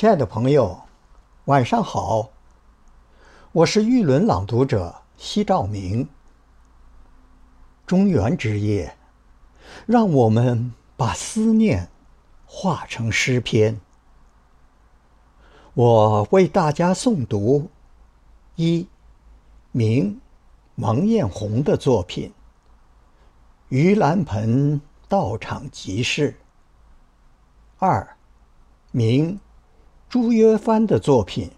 亲爱的朋友，晚上好，我是玉轮朗读者西照明。中原之夜，让我们把思念化成诗篇。我为大家诵读一名王艳红的作品《盂兰盆道场集市》。二名朱约藩的作品《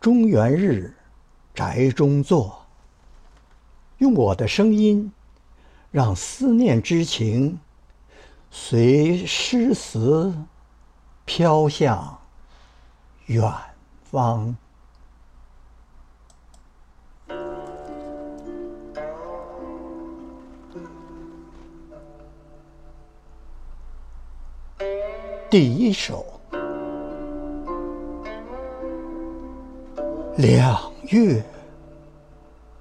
中原日宅中坐》。用我的声音，让思念之情随诗词飘向远方。第一首，两月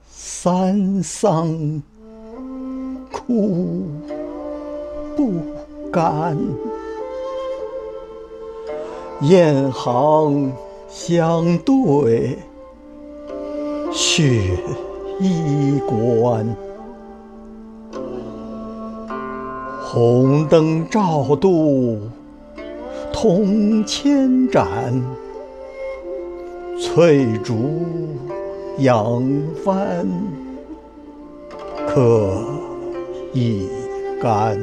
三桑枯不干，雁行相对雪衣关，红灯照度。铜千盏，翠竹扬帆，可以干。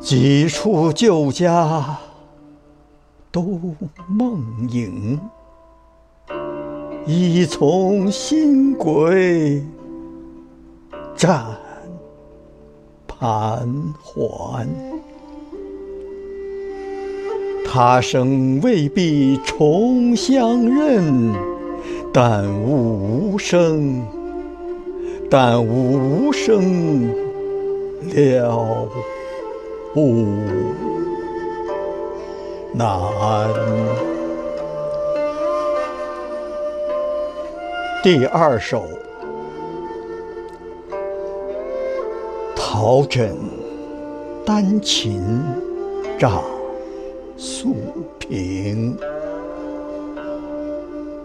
几处旧家都梦影，已从新轨站。盘桓，他生未必重相认，但悟无声，但悟无声了不难。第二首。陶枕丹琴照素屏，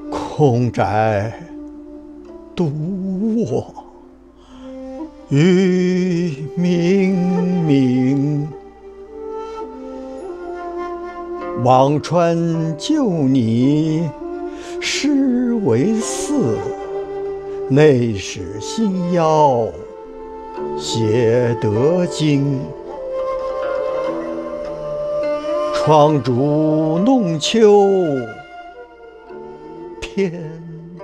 空宅独卧雨冥冥。辋川旧拟诗为寺，内史心腰。写得经，窗烛弄秋，偏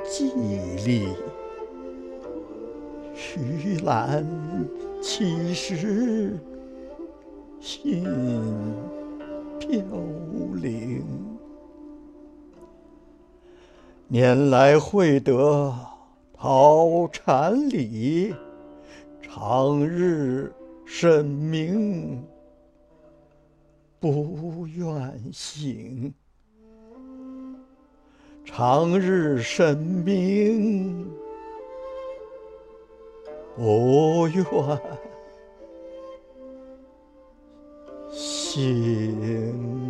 寂寥。玉兰起时信飘零？年来会得桃禅里。长日神明不愿醒，长日神明不愿醒。